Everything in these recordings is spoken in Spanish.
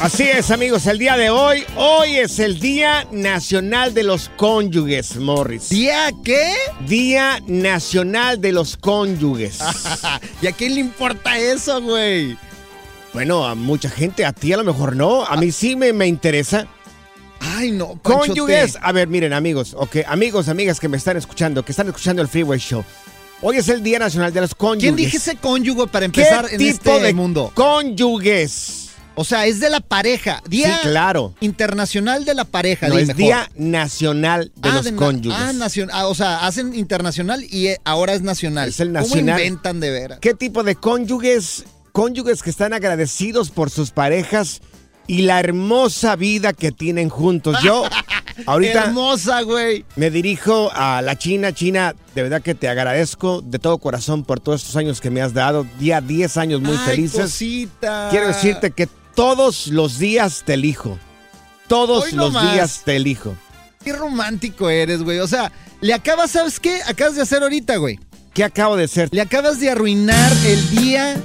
Así es, amigos, el día de hoy, hoy es el Día Nacional de los Cónyuges, Morris. ¿Día qué? Día Nacional de los Cónyuges. ¿Y a quién le importa eso, güey? bueno, a mucha gente, a ti a lo mejor no, a mí sí me, me interesa. Ay, no, Panchote. Cónyuges, a ver, miren, amigos, ok, amigos, amigas que me están escuchando, que están escuchando el Freeway Show. Hoy es el Día Nacional de los Cónyuges. ¿Quién dije ese cónyuge para ¿Qué empezar en tipo este de mundo? Cónyuges. O sea, es de la pareja. Día Sí, claro. internacional de la pareja. No, es mejor. Día Nacional de Ah, los de Cónyuges. Ah, nacion- ah, o sea, hacen internacional y eh, ahora es nacional. Es el nacional. ¿Cómo inventan de veras? ¿Qué tipo de cónyuges? Cónyuges que están agradecidos por sus parejas y la hermosa vida que tienen juntos. Yo, ahorita Hermosa, güey. me dirijo a la China. China, de verdad que te agradezco de todo corazón por todos estos años que me has dado. Día 10 años muy Ay, felices. cosita. Quiero decirte que todos los días te elijo. Todos Hoy los nomás. días te elijo. Qué romántico eres, güey. O sea, le acabas, ¿sabes qué? Acabas de hacer ahorita, güey. ¿Qué acabo de ser? Le acabas de arruinar el día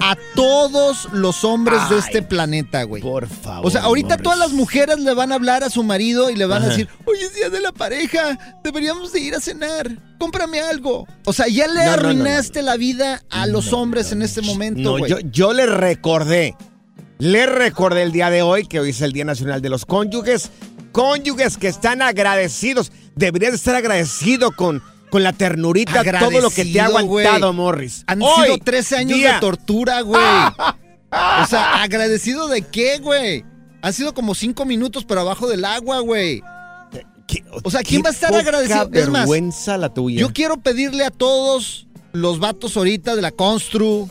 a todos los hombres de este planeta, güey. Por favor. O sea, ahorita todas las mujeres le van a hablar a su marido y le van a decir, hoy es día de la pareja, deberíamos de ir a cenar, cómprame algo. O sea, ya le No, no, no, arruinaste la vida a los hombres en este momento, güey. yo, yo le recordé. Le recordé el día de hoy que hoy es el Día Nacional de los Cónyuges. Cónyuges que están agradecidos. Deberías de estar agradecido con, con la ternurita, todo lo que te ha Agradecido, aguantado, güey. Morris. Han Hoy, sido 13 años día- de tortura, güey. o sea, ¿agradecido de qué, güey? Han sido como cinco minutos, pero abajo del agua, güey. ¿Qué- O sea, ¿quién va a estar agradecido? Es más, vergüenza la tuya. Yo quiero pedirle a todos los vatos ahorita de la Constru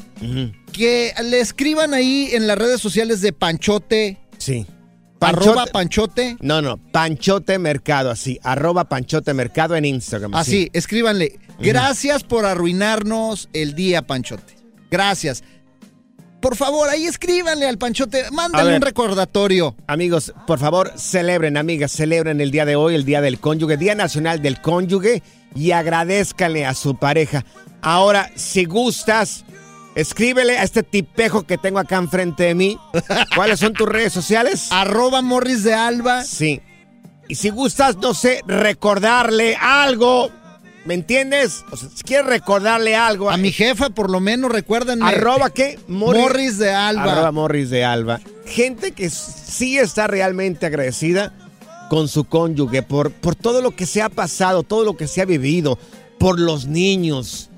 que le escriban ahí en las redes sociales de Panchote, Sí. arroba Panchote- Panchote. No, no, Panchote Mercado, así, arroba Panchote Mercado en Instagram. Así, escríbanle. Gracias por arruinarnos el día, Panchote. Gracias. Por favor, ahí escríbanle al Panchote. Mándale ver. un recordatorio. Amigos, por favor, celebren, amigas, celebren el día de hoy, el Día del Cónyuge, Día Nacional del Cónyuge, y agradezcanle a su pareja. Ahora, si gustas, escríbele a este tipejo que tengo acá enfrente de mí. ¿Cuáles son tus redes sociales? Arroba Morris de Alba. Sí. Y si gustas, no sé, recordarle algo, ¿me entiendes? O sea, si quieres recordarle algo. A mi jefa, por lo menos, recuérdenme. Arroba qué? Morris- Morris de Alba. Arroba Morris de Alba. Gente que sí está realmente agradecida con su cónyuge por, por todo lo que se ha pasado, todo lo que se ha vivido, por los niños,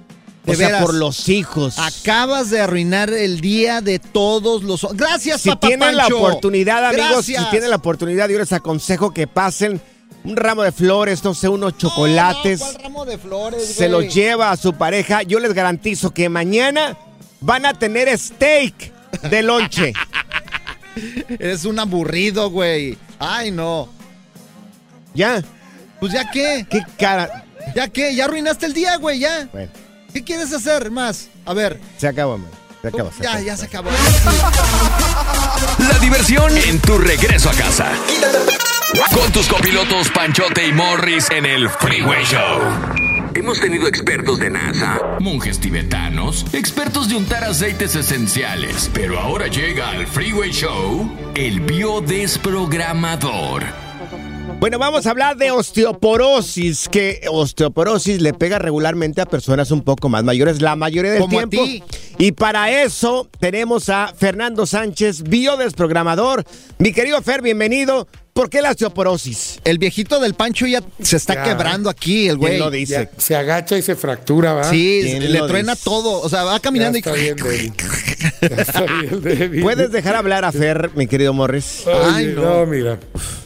De o sea, veras. por los hijos. Acabas de arruinar el día de todos los. Gracias, si papá tienen la oportunidad, amigos, Gracias. si tienen la oportunidad, yo les aconsejo que pasen un ramo de flores, no sé, unos chocolates. No, no, ¿cuál ramo de flores, se los lleva a su pareja. Yo les garantizo que mañana van a tener steak de lonche. Eres un aburrido, güey. Ay, no. ¿Ya? Pues ya qué. ¿Qué cara? ¿Ya qué? Ya arruinaste el día, güey, ya. Bueno, ¿Qué quieres hacer más? A ver. se acabó, man. Se acabó. se ya, acabó. ya se acabó. La diversión en tu regreso a casa. Con tus copilotos Panchote y Morris en el Freeway Show. Hemos tenido expertos de NASA, monjes tibetanos, expertos de untar aceites esenciales, pero ahora llega al Freeway Show el biodesprogramador. Bueno, vamos a hablar de osteoporosis, que osteoporosis le pega regularmente a personas un poco más mayores la mayoría del Como a tiempo. ti. Y para eso tenemos a Fernando Sánchez, biodesprogramador. Mi querido Fer, bienvenido. ¿Por qué la osteoporosis? El viejito del Pancho ya se está Ya. quebrando aquí, el güey. ¿Quién lo dice? Ya, se agacha y se fractura, ¿va? Sí, ¿Quién le truena dice? todo. O sea, va Ya caminando está y. bien débil. Ya está bien débil. ¿Puedes dejar hablar a Fer, mi querido Morris? Oye, Ay, no. no. mira.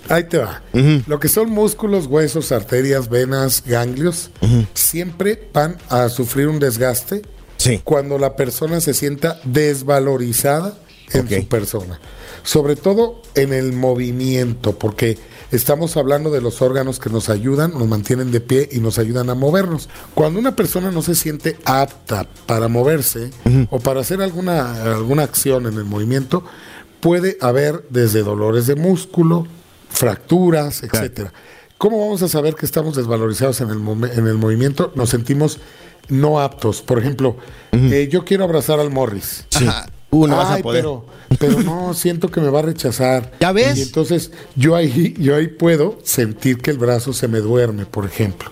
Ahí te va. Lo que son músculos, huesos, arterias, venas, ganglios, siempre van a sufrir un desgaste Sí. cuando la persona se sienta desvalorizada en Ok. su persona. Sobre todo en el movimiento, porque estamos hablando de los órganos que nos ayudan, nos mantienen de pie y nos ayudan a movernos. Cuando una persona no se siente apta para moverse o para hacer alguna, alguna acción en el movimiento, puede haber desde dolores de músculo, fracturas, etcétera. ¿Cómo vamos a saber que estamos desvalorizados en el, en el movimiento? Nos sentimos no aptos. Por ejemplo, eh, yo quiero abrazar al Morris. Ajá. Uh, no vas a poder. Pero, pero no, siento que me va a rechazar. ¿Ya ves? Y entonces yo ahí, yo ahí puedo sentir que el brazo se me duerme, por ejemplo.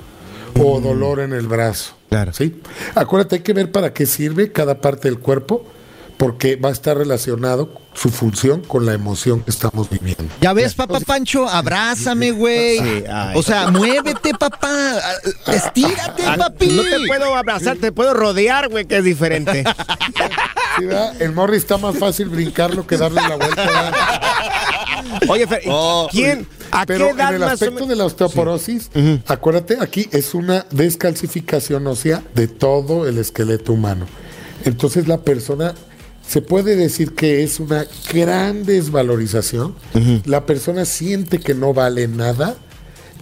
O dolor en el brazo. Claro. ¿Sí? Acuérdate, hay que ver para qué sirve cada parte del cuerpo, porque va a estar relacionado su función con la emoción que estamos viviendo. Ya ves, papá Pancho, abrázame, güey. Sí, o sea, muévete, papá. Estírate, Ah, papi. No te puedo abrazar, te puedo rodear, güey, que es diferente. ¿Sí, el Morris está más fácil brincarlo que darle la vuelta. ¿verdad? Oye, Fer, ¿y Oh. ¿quién? ¿A Pero qué en edad el aspecto de la osteoporosis, acuérdate, aquí es una descalcificación ósea de todo el esqueleto humano. Entonces la persona se puede decir que es una gran desvalorización. La persona siente que no vale nada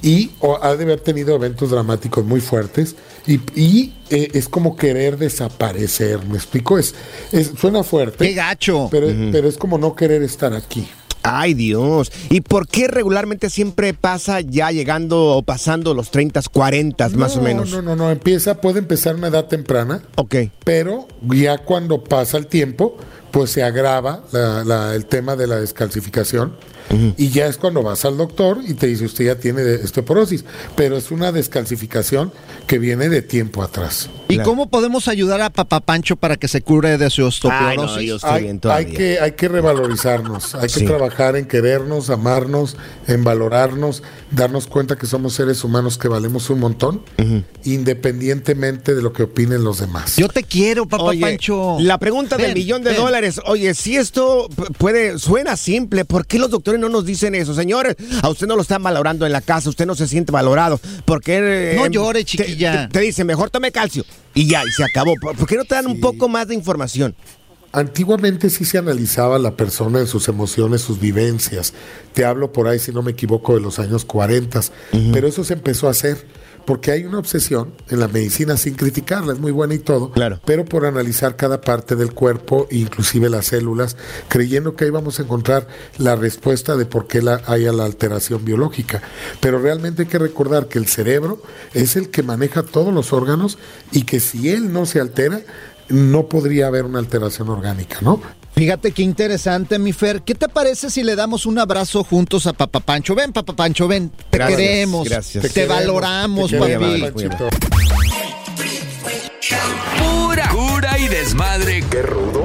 y o ha de haber tenido eventos dramáticos muy fuertes y, y, eh, es como querer desaparecer. ¿Me explico? Es, es suena fuerte. Qué gacho. Pero, pero es como no querer estar aquí. Ay, Dios. ¿Y por qué regularmente siempre pasa ya llegando o pasando los 30, 40 más o No, menos? No, no, no. Empieza, puede empezar una edad temprana, Ok. pero ya cuando pasa el tiempo, pues se agrava la- la- el tema de la descalcificación. Y ya es cuando vas al doctor y te dice usted ya tiene osteoporosis, pero es una descalcificación que viene de tiempo atrás. ¿Y Claro. cómo podemos ayudar a papá Pancho para que se cure de su Ay, osteoporosis? no, yo estoy Hay, bien hay todavía. que, hay que revalorizarnos, hay que Sí. trabajar en querernos, amarnos, en valorarnos, darnos cuenta que somos seres humanos que valemos un montón, independientemente de lo que opinen los demás. Yo te quiero, papá Oye, Pancho. la pregunta del Ven, millón de ven. dólares. Oye, si esto puede, suena simple, ¿por qué los doctores no nos dicen eso? Señores, a usted no lo están valorando en la casa, usted no se siente valorado. ¿Por qué? eh, No llore, te- chiquilla. Te, te dicen, mejor tome calcio. Y ya, y se acabó. ¿Por por qué no te dan un poco más de información? Antiguamente sí se analizaba la persona en sus emociones, sus vivencias. Te hablo por ahí, si no me equivoco, de los años 40, pero eso se empezó a hacer porque hay una obsesión en la medicina sin criticarla, es muy buena y todo, Claro. pero por analizar cada parte del cuerpo, inclusive las células, creyendo que ahí vamos a encontrar la respuesta de por qué la, haya la alteración biológica. Pero realmente hay que recordar que el cerebro es el que maneja todos los órganos y que si él no se altera, no podría haber una alteración orgánica, ¿no? Fíjate qué interesante, mi Fer. ¿Qué te parece si le damos un abrazo juntos a papá Pancho? Ven, papá Pancho, ven. Te Gracias, queremos. gracias. Te, Te queremos, valoramos, te papi. Pura cura y desmadre. Qué rudos.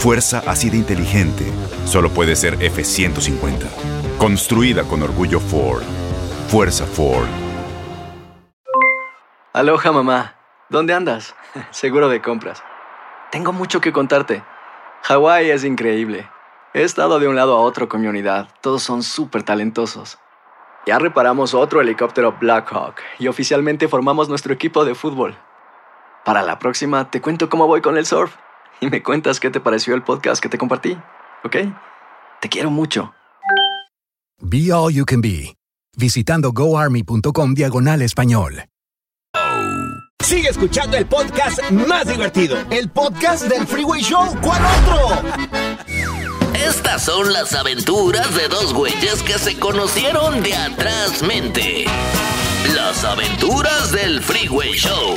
Fuerza así de inteligente solo puede ser F150. Construida con orgullo Ford. Fuerza Ford. Aloha mamá, ¿dónde andas? Seguro de compras. Tengo mucho que contarte. Hawái es increíble. He estado de un lado a otro con mi unidad. Todos son súper talentosos. Ya reparamos otro helicóptero Blackhawk y oficialmente formamos nuestro equipo de fútbol. Para la próxima te cuento cómo voy con el surf y me cuentas qué te pareció el podcast que te compartí, ¿ok? Te quiero mucho. Be All You Can Be, visitando goarmy.com diagonal español. Sigue escuchando el podcast más divertido. El podcast del Freeway Show. ¿Cuál otro? Estas son las aventuras de dos güeyes que se conocieron de atrás mente. Las aventuras del Freeway Show.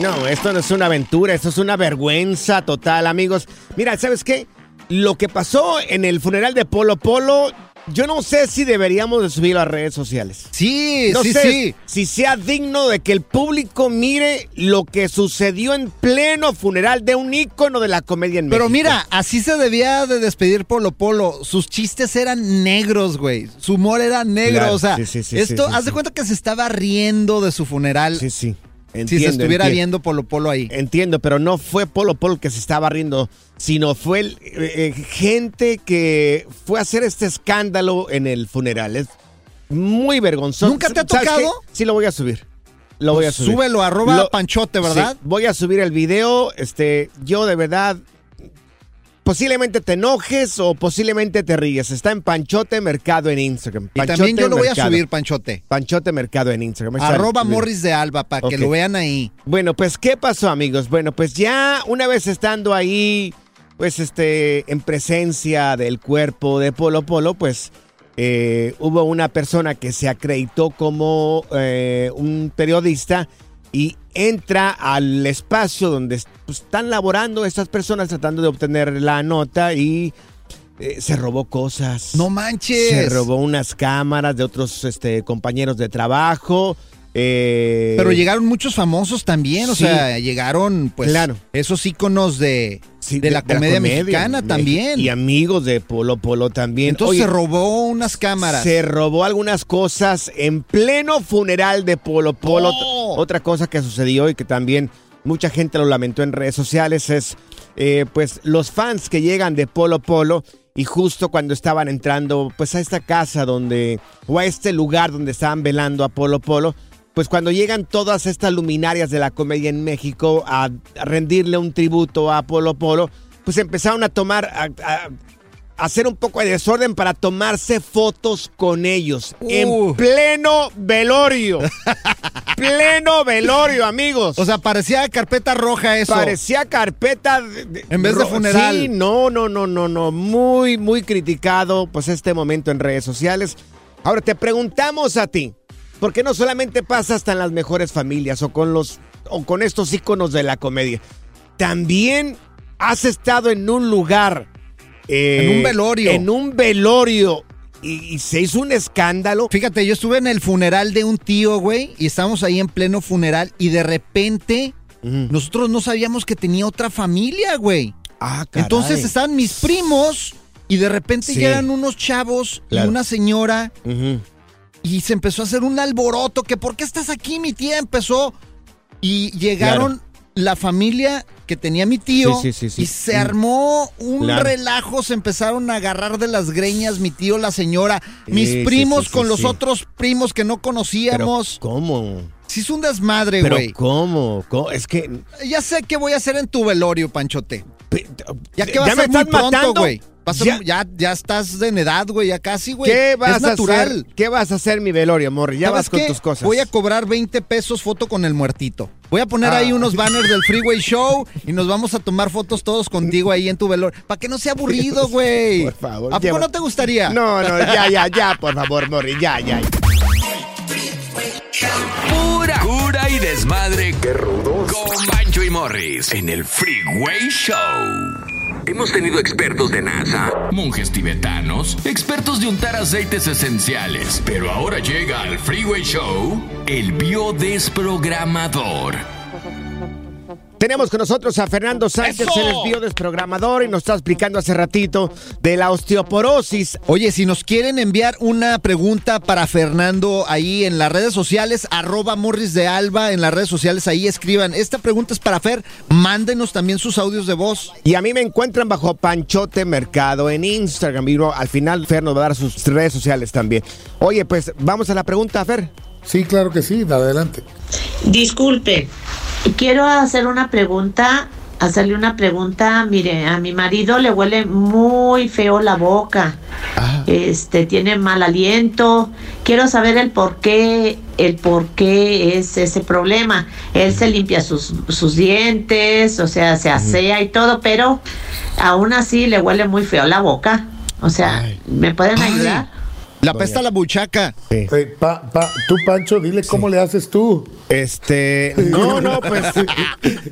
No, esto no es una aventura, esto es una vergüenza total, amigos. Mira, ¿sabes qué? Lo que pasó en el funeral de Polo Polo, yo no sé si deberíamos de subirlo a redes sociales. Sí, No sí, sé sí. si sea digno de que el público mire lo que sucedió en pleno funeral de un ícono de la comedia en Pero México. mira, así se debía de despedir Polo Polo. Sus chistes eran negros, güey. Su humor era negro. Claro, o sea, sí, sí, sí, esto, haz de cuenta que se estaba riendo de su funeral. Sí, sí. Si se estuviera entiendo. viendo Polo Polo ahí. Entiendo, pero no fue Polo Polo que se estaba riendo, sino fue el- eh, eh, gente que fue a hacer este escándalo en el funeral. Es muy vergonzoso. ¿Nunca te ha tocado? Sí, lo voy a subir. Lo voy a subir. Súbelo, arroba Lo- Panchote, ¿verdad? Sí, voy a subir el video. Este, yo de verdad. Posiblemente te enojes o posiblemente te ríes. Está en Panchote Mercado en Instagram. Y también Panchote yo lo voy a subir, Panchote. Panchote Mercado en Instagram. Está Arroba. Morris de Alba, para que lo vean ahí. Bueno, pues, ¿qué pasó, amigos? Bueno, pues ya una vez estando ahí, pues, este, en presencia del cuerpo de Polo Polo, pues, eh, hubo una persona que se acreditó como eh, un periodista y entra al espacio donde pues, están laborando estas personas tratando de obtener la nota y eh, se robó cosas. No manches. Se robó unas cámaras de otros este, compañeros de trabajo. Eh, Pero llegaron muchos famosos también, o Sí. sea, llegaron pues Claro. esos íconos de, Sí, de, la comedia mexicana me- también. Y amigos de Polo Polo también. Entonces Oye, se robó unas cámaras. se robó algunas cosas en pleno funeral de Polo Polo. ¡Oh! Otra cosa que sucedió y que también mucha gente lo lamentó en redes sociales es eh, pues los fans que llegan de Polo Polo y justo cuando estaban entrando pues a esta casa donde o a este lugar donde estaban velando a Polo Polo pues cuando llegan todas estas luminarias de la comedia en México a, a rendirle un tributo a Polo Polo, pues empezaron a tomar, a, hacer un poco de desorden para tomarse fotos con ellos. Uh. En pleno velorio. pleno velorio, amigos. O sea, parecía carpeta roja eso. Parecía carpeta de- En vez de funeral. Sí, no, no, no, no, no. Muy, muy criticado, pues, este momento en redes sociales. Ahora te preguntamos a ti, porque no solamente pasa hasta en las mejores familias o con los o con estos íconos de la comedia. También has estado en un lugar. eh, En un velorio. En un velorio. Y, y se hizo un escándalo. Fíjate, yo estuve en el funeral de un tío, güey, y estábamos ahí en pleno funeral y de repente nosotros no sabíamos que tenía otra familia, güey. Ah, caray. Entonces estaban mis primos y de repente Sí. llegan unos chavos Claro. y una señora Ujú. Y se empezó a hacer un alboroto que ¿por qué estás aquí? Mi tía empezó y llegaron la familia que tenía mi tío. Sí, sí, sí. Y se Mm. armó un Claro. relajo, se empezaron a agarrar de las greñas mi tío, la señora, mis primos con los otros primos que no Pero, conocíamos. ¿cómo? Sí, es un desmadre, Pero, güey. ¿cómo? ¿Cómo? Es que... Ya sé qué voy a hacer en tu velorio, Panchote. Ya que va a ser muy pronto, matando. güey. A Ya- Ya, ya, estás en edad, güey, ya casi, güey. ¿Qué vas es a natural. hacer? ¿Qué vas a hacer, mi velorio, Morri? Ya ¿Sabes vas con qué? tus cosas. Voy a cobrar 20 pesos foto con el muertito. Voy a poner ahí Ah. unos banners del Freeway Show y nos vamos a tomar fotos todos contigo ahí en tu velorio. Para que no sea aburrido, güey. Por favor, ¿A poco lleva- no te gustaría? No, no, ya, ya, ya, por favor, Morri, ya, ya. Pura cura y desmadre. ¡Qué rudos! Con Bancho y Morris en el Freeway Show. Hemos tenido expertos de NASA, monjes tibetanos, expertos de untar aceites esenciales. Pero ahora llega al Freeway Show el biodesprogramador. Tenemos con nosotros a Fernando Sánchez, es biodesprogramador y nos está explicando hace ratito de la osteoporosis. Oye, si nos quieren enviar una pregunta para Fernando ahí en las redes sociales, arroba Morris de Alba, en las redes sociales ahí escriban. Esta pregunta es para Fer, mándenos también sus audios de voz. Y a mí me encuentran bajo Panchote Mercado en Instagram. Y al final Fer nos va a dar sus redes sociales también. Oye, pues vamos a la pregunta, Fer. Sí, claro que sí, adelante. Disculpe, quiero hacer una pregunta, hacerle una pregunta. Mire, a mi marido le huele muy feo la boca. Este tiene mal aliento. Quiero saber el por qué, el por qué es ese problema. Él se limpia sus, sus dientes, o sea, se asea y todo, pero aún así le huele muy feo la boca. O sea, ¿me pueden Ay. La pesta la buchaca. Sí. Eh, pa- pa- tú, Pancho, dile cómo le haces tú. Este, no, no, pues.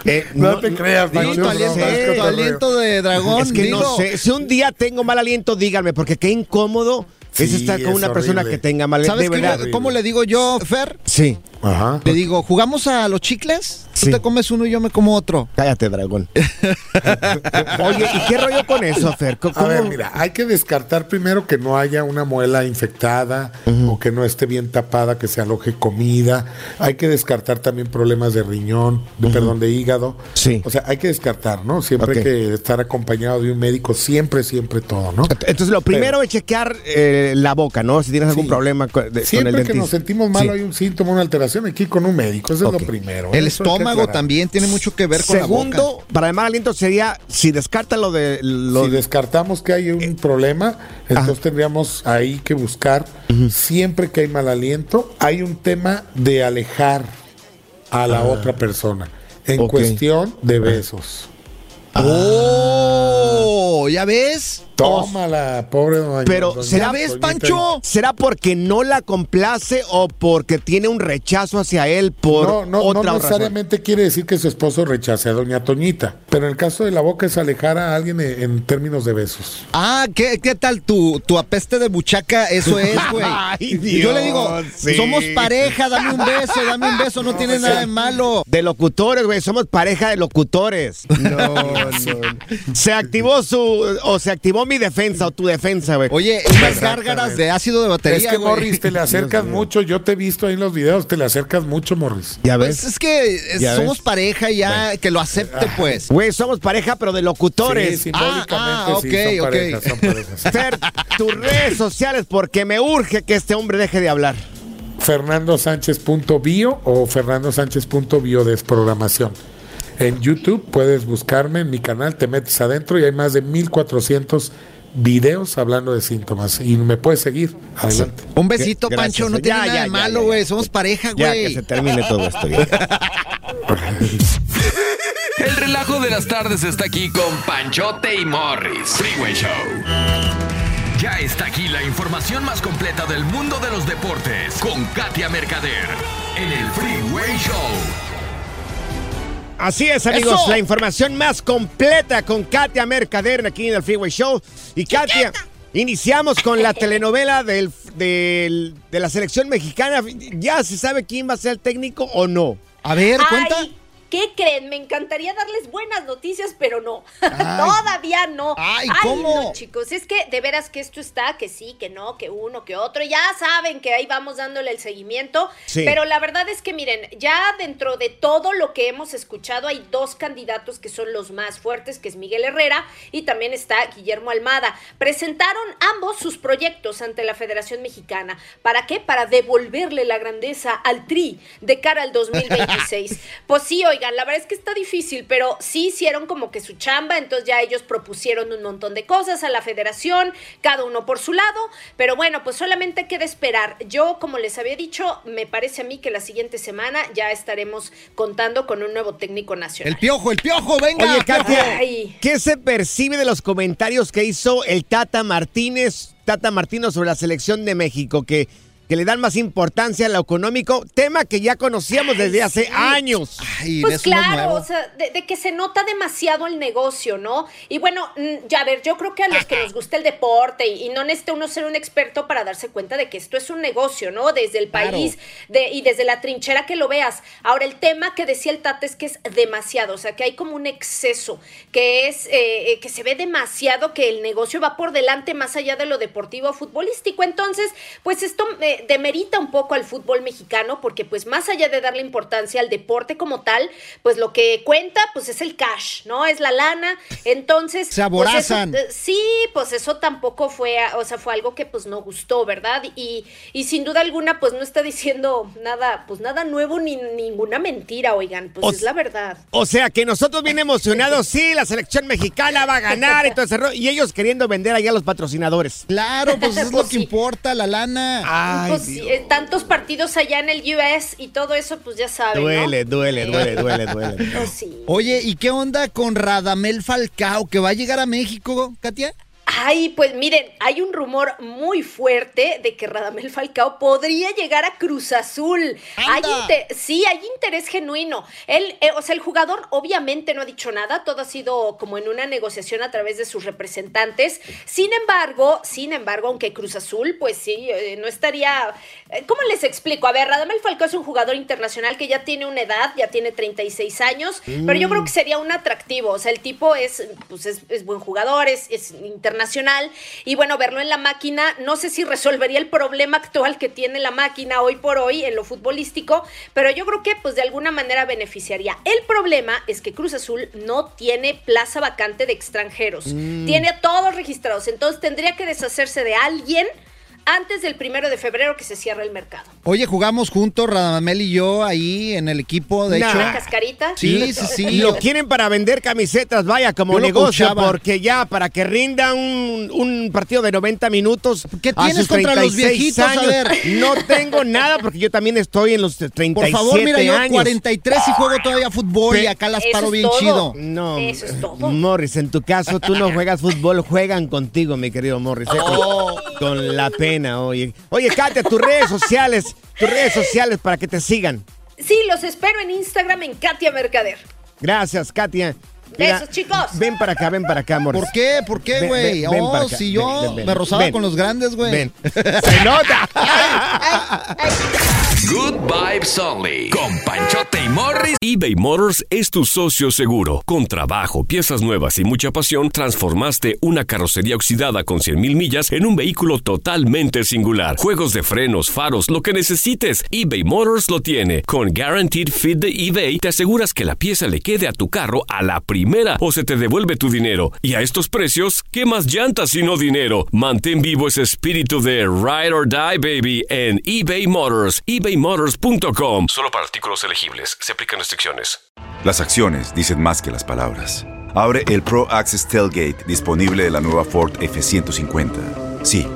eh, No te creas, Pancho, tu aliento, no, tu aliento de dragón. Es que no sé. Si un día tengo mal aliento, díganme, porque qué incómodo es estar con es una persona que tenga mal aliento. ¿Sabes De qué cómo le digo yo, Fer? Sí. Ajá. Le digo, ¿jugamos a los chicles? Tú Sí. te comes uno y yo me como otro. Cállate, dragón. Oye, ¿y qué rollo con eso, Fer? ¿Cómo- A ver, mira, hay que descartar primero que no haya una muela infectada o que no esté bien tapada, que se aloje comida. Hay que descartar también problemas de riñón, de, perdón, de hígado. Sí. O sea, hay que descartar, ¿no? Siempre hay que estar acompañado de un médico, siempre, siempre todo, ¿no? Entonces, lo primero es chequear eh, la boca, ¿no? Si tienes algún Sí. problema con, de- con el Siempre que dentista. nos sentimos mal, Sí. hay un síntoma, una alteración, que ir con un médico. Eso es lo primero. El estómago también tiene mucho que ver con la boca. Segundo, para el mal aliento sería, si descarta lo de... Lo si descartamos que hay un problema, entonces tendríamos ahí que buscar, siempre que hay mal aliento, hay un tema de alejar a la otra persona en cuestión de besos. ¡Oh! ¿Ya ves? Tómala, pobre doña. Pero, doña ¿será ¿Ya ves. Pancho? ¿Será porque no la complace o porque tiene un rechazo hacia él por No, no, otra no razón? necesariamente quiere decir que su esposo rechace a doña Toñita, pero en el caso de la boca es alejar a alguien en, en términos de besos. Ah, ¿qué, qué tal tu, tu apeste de buchaca? Eso es, güey. Ay, Y Yo le digo, Dios, sí. somos pareja, dame un beso, dame un beso, no tiene nada de malo. De locutores, güey, somos pareja de locutores. No, no. Se activó su, o se activó mi defensa o tu defensa, güey. Oye, unas gárgaras de ácido de batería, es que güey. Morris, te le acercas mucho, yo te he visto ahí en los videos, te le acercas mucho, Morris. ya Pues ves. es que Ya somos ves. pareja ya, que lo acepte, pues. Güey, somos pareja, pero de locutores. Sí, simbólicamente Ah, ah, sí, ok, son ok. parejas, son parejas. Fer, tus redes sociales, porque me urge que este hombre deje de hablar. fernandosánchez.bio o fernandosánchez.biodesprogramación. En YouTube puedes buscarme en mi canal, te metes adentro y hay más de 1400 videos hablando de síntomas y me puedes seguir. Adelante. Un besito, Gracias, Pancho, no ya, tiene ya, nada de ya, malo, ya, güey. ya. Somos pareja, Ya, güey. que se termine todo esto. ya. El relajo de las tardes está aquí con Panchote y Morris. Freeway Show. Ya está aquí la información más completa del mundo de los deportes con Katia Mercader en el Freeway Show. Así es, amigos, ¡Eso! la información más completa con Katia Mercader aquí en el Freeway Show. Y Katia, iniciamos con la telenovela del, del- de la selección mexicana. ¿Ya se sabe quién va a ser el técnico o no? A ver, cuenta. Ay, ¿qué creen? Me encantaría darles buenas noticias, pero no. Todavía no. Ay, ¿cómo? no, chicos, es que de veras que esto está, que sí, que no, que uno, que otro. Ya saben que ahí vamos dándole el seguimiento. Sí. Pero la verdad es que miren, ya dentro de todo lo que hemos escuchado, hay dos candidatos que son los más fuertes, que es Miguel Herrera y también está Guillermo Almada. Presentaron ambos sus proyectos ante la Federación Mexicana. ¿Para qué? Para devolverle la grandeza al Tri de cara al 2026. pues sí, oigan, la verdad es que está difícil, pero sí hicieron como que su chamba, entonces ya ellos propusieron un montón de cosas a la federación, cada uno por su lado, pero bueno, pues solamente queda esperar. Yo, como les había dicho, me parece a mí que la siguiente semana ya estaremos contando con un nuevo técnico nacional. El piojo, el piojo, venga. Oye, Katia, Ay. ¿qué se percibe de los comentarios que hizo el Tata Martínez, Tata Martino sobre la selección de México? Que, que le dan más importancia a lo económico, tema que ya conocíamos desde hace sí. años. Ay, Pues claro, o sea, de, de que se nota demasiado el negocio, ¿no? Y bueno, mm, ya a ver, yo creo que a los que nos gusta el deporte y, y no necesita uno ser un experto para darse cuenta de que esto es un negocio, ¿no? Desde el Claro. país de, y desde la trinchera que lo veas. Ahora, el tema que decía el Tata es que es demasiado, o sea, que hay como un exceso, que es, eh, eh, que se ve demasiado que el negocio va por delante más allá de lo deportivo o futbolístico. Entonces, pues esto eh, demerita un poco al fútbol mexicano porque pues más allá de darle importancia al deporte como tal, pues lo que cuenta pues es el cash, ¿no? Es la lana. Entonces, Se pues, aborazan. eso, eh, sí, pues eso tampoco fue, o sea, fue algo que pues no gustó, ¿verdad? Y, y sin duda alguna pues no está diciendo nada, pues nada nuevo ni ninguna mentira, oigan, pues O es la verdad. O sea que nosotros bien emocionados, sí, la selección mexicana va a ganar y todo ese rollo, y ellos queriendo vender allá a los patrocinadores. Claro, pues eso es Pues lo que importa, la lana. Ay, pues sí, Dios. eh, tantos partidos allá en el US y todo eso, pues ya saben, ¿no? duele, duele, duele, duele, duele. Pues sí. Oye, ¿y qué onda con Radamel Falcao que va a llegar a México, Katia? Ay, pues miren, hay un rumor muy fuerte de que Radamel Falcao podría llegar a Cruz Azul. Hay sí, hay interés genuino. Él, eh, o sea, el jugador obviamente no ha dicho nada, todo ha sido como en una negociación a través de sus representantes. Sin embargo, sin embargo, aunque Cruz Azul, pues sí, eh, no estaría. eh, ¿Cómo les explico? A ver, Radamel Falcao es un jugador internacional que ya tiene una edad, ya tiene 36 años, pero yo creo que sería un atractivo. O sea, el tipo es, pues es, es buen jugador, es, es internacional. Y bueno, verlo en la máquina, no sé si resolvería el problema actual que tiene la máquina hoy por hoy en lo futbolístico, pero yo creo que pues de alguna manera beneficiaría. El problema es que Cruz Azul no tiene plaza vacante de extranjeros. Tiene a todos registrados. Entonces tendría que deshacerse de alguien antes del primero de febrero que se cierra el mercado. Oye, jugamos juntos, Radamel y yo, ahí en el equipo, de Nah. hecho. Una cascarita. Sí, sí, sí. Lo quieren para vender camisetas, vaya, como Yo negocio, coachaba. porque ya para que rinda un, un partido de 90 minutos ¿Qué a tienes sus contra los 36 viejitos? A ver. no tengo nada porque yo también estoy en los 37 Por favor, mira, yo años. 43 y juego todavía fútbol y acá las Eso paro bien todo. chido. No, Eso es todo. Morris, en tu caso tú no juegas fútbol, juegan contigo, mi querido Morris. ¿eh? Con, Oh. con la pena, oye. Oye, Katia, tus redes sociales, tus redes sociales para que te sigan. Sí, los espero en Instagram en Katia Mercader. Gracias, Katia. Besos, chicos. Ven para acá, ven para acá, Morris. ¿Por qué? ¿Por qué, güey? ven, ven Oh, para acá. si yo Ven, ven, ven. me rozaba Ven. con los grandes, güey. Ven. Se nota. Good Vibes Only. Con Panchote y Morris. eBay Motors es tu socio seguro. Con trabajo, piezas nuevas y mucha pasión, transformaste una carrocería oxidada con 100.000 millas en un vehículo totalmente singular. Juegos de frenos, faros, lo que necesites, eBay Motors lo tiene. Con Guaranteed Fit de eBay, te aseguras que la pieza le quede a tu carro a la primera o se te devuelve tu dinero. Y a estos precios, ¿qué más llantas sino dinero? Mantén vivo ese espíritu de Ride or Die, baby, en eBay Motors. ebaymotors.com. Solo para artículos elegibles. Se aplican restricciones. Las acciones dicen más que las palabras. Abre el Pro Access Tailgate disponible de la nueva Ford F-150. Sí,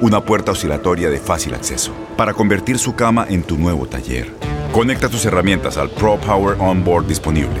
una puerta oscilatoria de fácil acceso para convertir su cama en tu nuevo taller. Conecta tus herramientas al Pro Power Onboard disponible.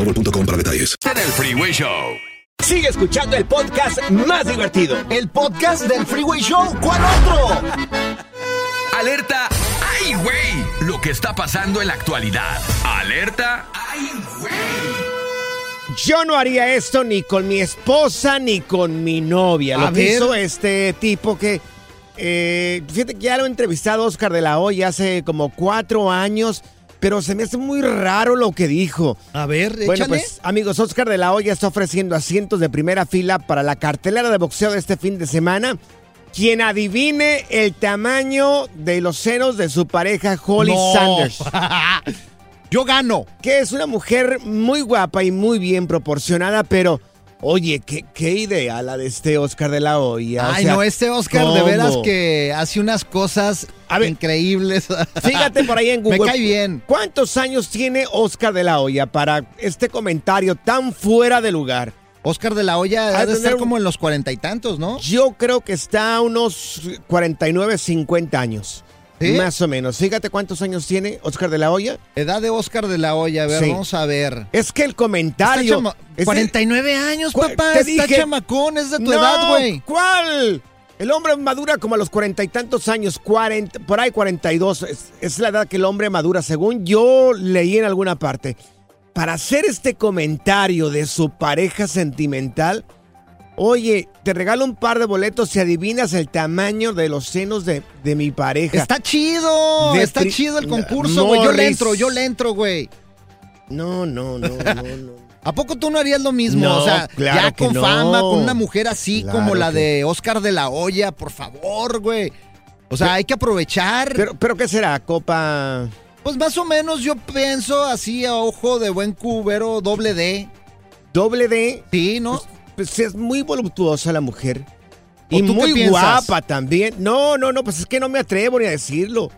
boostmobile.com para detalles. En el Freeway Show. Sigue escuchando el podcast más divertido. El podcast del Freeway Show. ¿Cuál otro? Alerta. ¡Ay, güey! Lo que está pasando en la actualidad. Alerta. ¡Ay, güey! Yo no haría esto ni con mi esposa ni con mi novia. A Lo que ver. hizo este tipo que. eh, fíjate que ya lo he entrevistado a Oscar de la Hoya hace como cuatro años, pero se me hace muy raro lo que dijo. A ver, Bueno, pues amigos, Oscar de la Hoya está ofreciendo asientos de primera fila para la cartelera de boxeo de este fin de semana. Quien adivine el tamaño de los senos de su pareja Holly No. Sanders. Yo gano. Que es una mujer muy guapa y muy bien proporcionada, pero oye, qué, qué idea la de este Oscar de la Hoya. o Ay, sea, no, este Oscar de veras que hace unas cosas ver, increíbles. Fíjate por ahí en Google. Me cae bien. ¿Cuántos años tiene Oscar de la Hoya para este comentario tan fuera de lugar? Oscar de la Hoya Ha ha de estar como en los cuarenta y tantos, ¿no? Yo creo que está a unos 49, 50 años. ¿Sí? Más o menos. Fíjate cuántos años tiene Oscar de la Hoya. Edad de Oscar de la Hoya, a ver, Sí. vamos a ver. Es que el comentario. chama- es 49 años, papá. te Está dije- chamacón, es de tu No, edad, güey. ¿Cuál? El hombre madura como a los cuarenta y tantos años, 40, por ahí 42. Es, es la edad que el hombre madura, según yo leí en alguna parte. Para hacer este comentario de su pareja sentimental, oye, te regalo un par de boletos si adivinas el tamaño de los senos de, de mi pareja. Está chido, De está chido el concurso, güey. Yo le entro, yo le entro, güey. No, no, no, no, no. ¿A poco tú no harías lo mismo? No, o sea, claro ya con no. fama, con una mujer así Claro como la que- de Oscar de la Hoya, por favor, güey. O sea, hay que aprovechar. Pero, pero ¿qué será, Copa? pues más o menos yo pienso así a ojo de buen cubero, doble D. Doble D. Sí, ¿no? Pues es muy voluptuosa la mujer. ¿O Y muy guapa también. No, no, no, pues es que no me atrevo ni a decirlo.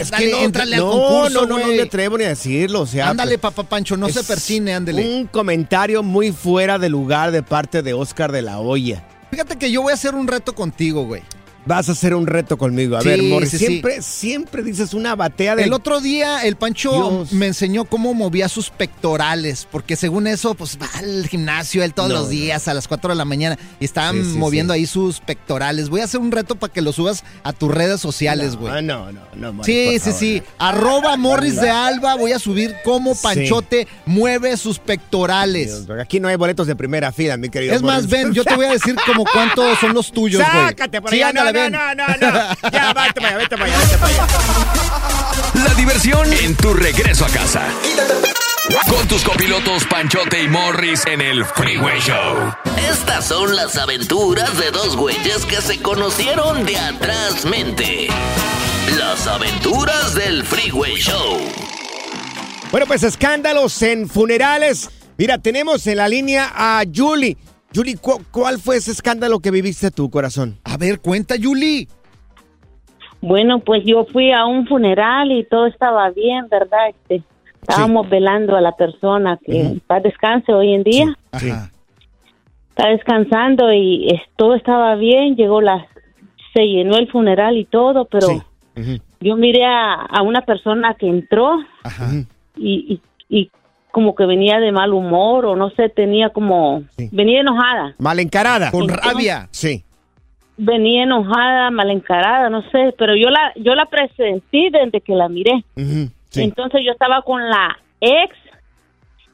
Es Dale, que no, al no, concurso, no, no, no me atrevo ni a decirlo. O sea, ándale, pues, papá Pancho, no se es persine, ándale. Un comentario muy fuera de lugar de parte de Oscar de la Hoya. Fíjate que yo voy a hacer un reto contigo, güey. Vas a hacer un reto conmigo. A Sí, ver, Morris, sí, sí. siempre, siempre dices una batea de. El otro día el Pancho Dios. me enseñó cómo movía sus pectorales, porque según eso, pues va al gimnasio él todos No, los no. días a las 4 de la mañana y estaban moviendo ahí sus pectorales. Voy a hacer un reto para que lo subas a tus redes sociales, güey. Ah, no, no, no, Morris, Sí, sí, favor, sí. no. Arroba Morris de Alba. Voy a subir cómo. Panchote mueve sus pectorales. Dios, Aquí no hay boletos de primera fila, mi querido. Es más, ven, yo te voy a decir como cuántos son los tuyos, güey. Sácate por allá. Ven. no, no, no. Ya, vete para allá, vete para allá, vete para allá. La diversión en tu regreso a casa. Con tus copilotos Panchote y Morris en el Freeway Show. Estas son las aventuras de dos güeyes que se conocieron de atrás mente. Las aventuras del Freeway Show. Bueno, pues escándalos en funerales. Mira, tenemos en la línea a Julie. Julie, ¿cu- ¿cuál fue ese escándalo que viviste tú, corazón? A ver, cuenta, Yuli. Bueno, pues yo fui a un funeral y todo estaba bien, ¿verdad? Este, estábamos velando a la persona que para descanse hoy en día. Ajá. Está descansando y es- todo estaba bien. Llegó la, se llenó el funeral y todo, pero Sí. Yo miré a, a una persona que entró Ajá. y, y, y como que venía de mal humor o no sé, tenía como, Sí. venía enojada. Mal encarada. Con Entonces- rabia. Sí. Venía enojada, mal encarada, no sé, pero yo la, yo la presentí desde que la miré. Sí. Entonces yo estaba con la ex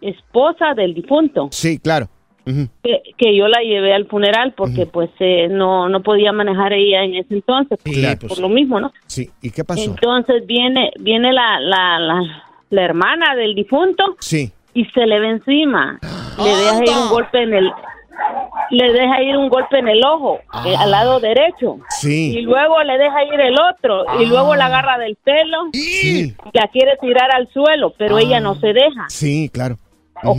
esposa del difunto, Sí, claro. Que, que yo la llevé al funeral porque pues eh, no, no podía manejar ella en ese entonces, por, Sí, por pues. lo mismo, ¿no? Sí. ¿Y qué pasó? Entonces viene, viene la, la, la, la hermana del difunto Sí. y se le ve encima, le deja ir un golpe en el, le deja ir un golpe en el ojo, eh, al lado derecho. Y Sí. luego le deja ir el otro y luego la agarra del pelo Sí. la quiere tirar al suelo, pero ella no se deja. Sí, claro. O-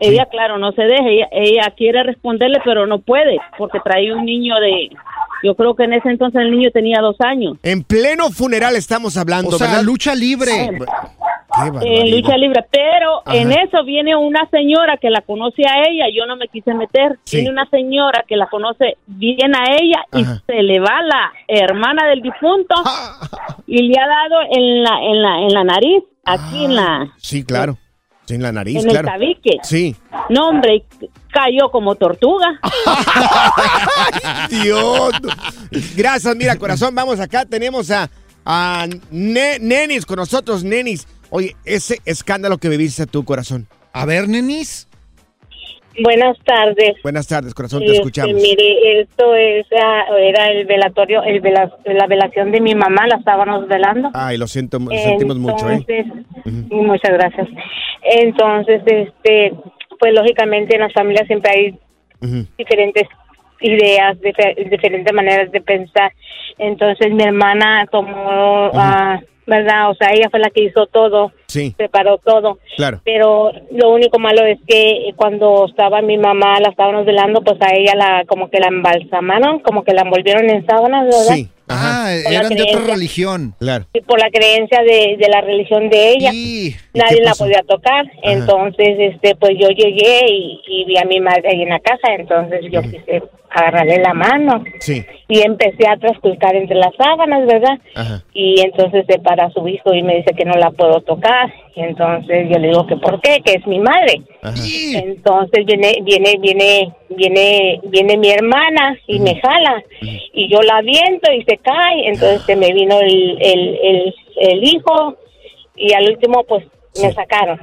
Ella, claro, no se deja, ella, ella quiere responderle, pero no puede, porque trae un niño de, yo creo que en ese entonces el niño tenía dos años. En pleno funeral estamos hablando, O sea, ¿verdad? lucha libre. Qué en lucha libre, pero Ajá. en eso viene una señora que la conoce a ella, yo no me quise meter, Sí. viene una señora que la conoce bien a ella Ajá. y se le va la hermana del difunto y le ha dado en la en la en la nariz, aquí en la Sí, claro. Sí, en la nariz, en el claro. tabique. Sí. No, hombre, cayó como tortuga. Dios. Gracias, mira, corazón. Vamos acá. Tenemos a, a Ne- Nenis con nosotros, Nenis. Oye, ese escándalo que viviste tú, corazón. A ver, Nenis. Buenas tardes. Buenas tardes, corazón, te Este, escuchamos. mire, esto es, ah, era el velatorio, el vela- la velación de mi mamá, la estábamos velando. Ay, lo siento, lo sentimos mucho, ¿eh? Muchas gracias. Entonces, este, pues lógicamente en las familias siempre hay Ujú. diferentes ideas, dife- diferentes maneras de pensar. Entonces mi hermana tomó, ah, ¿verdad? O sea, ella fue la que hizo todo, Sí, preparó todo. claro. Pero lo único malo es que cuando estaba mi mamá, la estábamos velando, pues a ella la como que la embalsamaron, como que la envolvieron en sábanas, ¿verdad? Sí. Ah, Por la eran de otra religión. Claro. Y por la creencia de, de la religión de ella, ¿Y nadie la podía tocar. Entonces, este, pues yo llegué y, y vi a mi madre ahí en la casa, entonces yo quise agarrarle la mano Sí. Y empecé a trasculcar entre las sábanas, ¿verdad? Ajá. y entonces se para su hijo y me dice que no la puedo tocar. Y entonces yo le digo que por qué que es mi madre. Ajá. entonces viene viene viene viene viene mi hermana y me jala. Y yo la viento y se cae. Entonces se me vino el el, el, el hijo y al último pues me sacaron.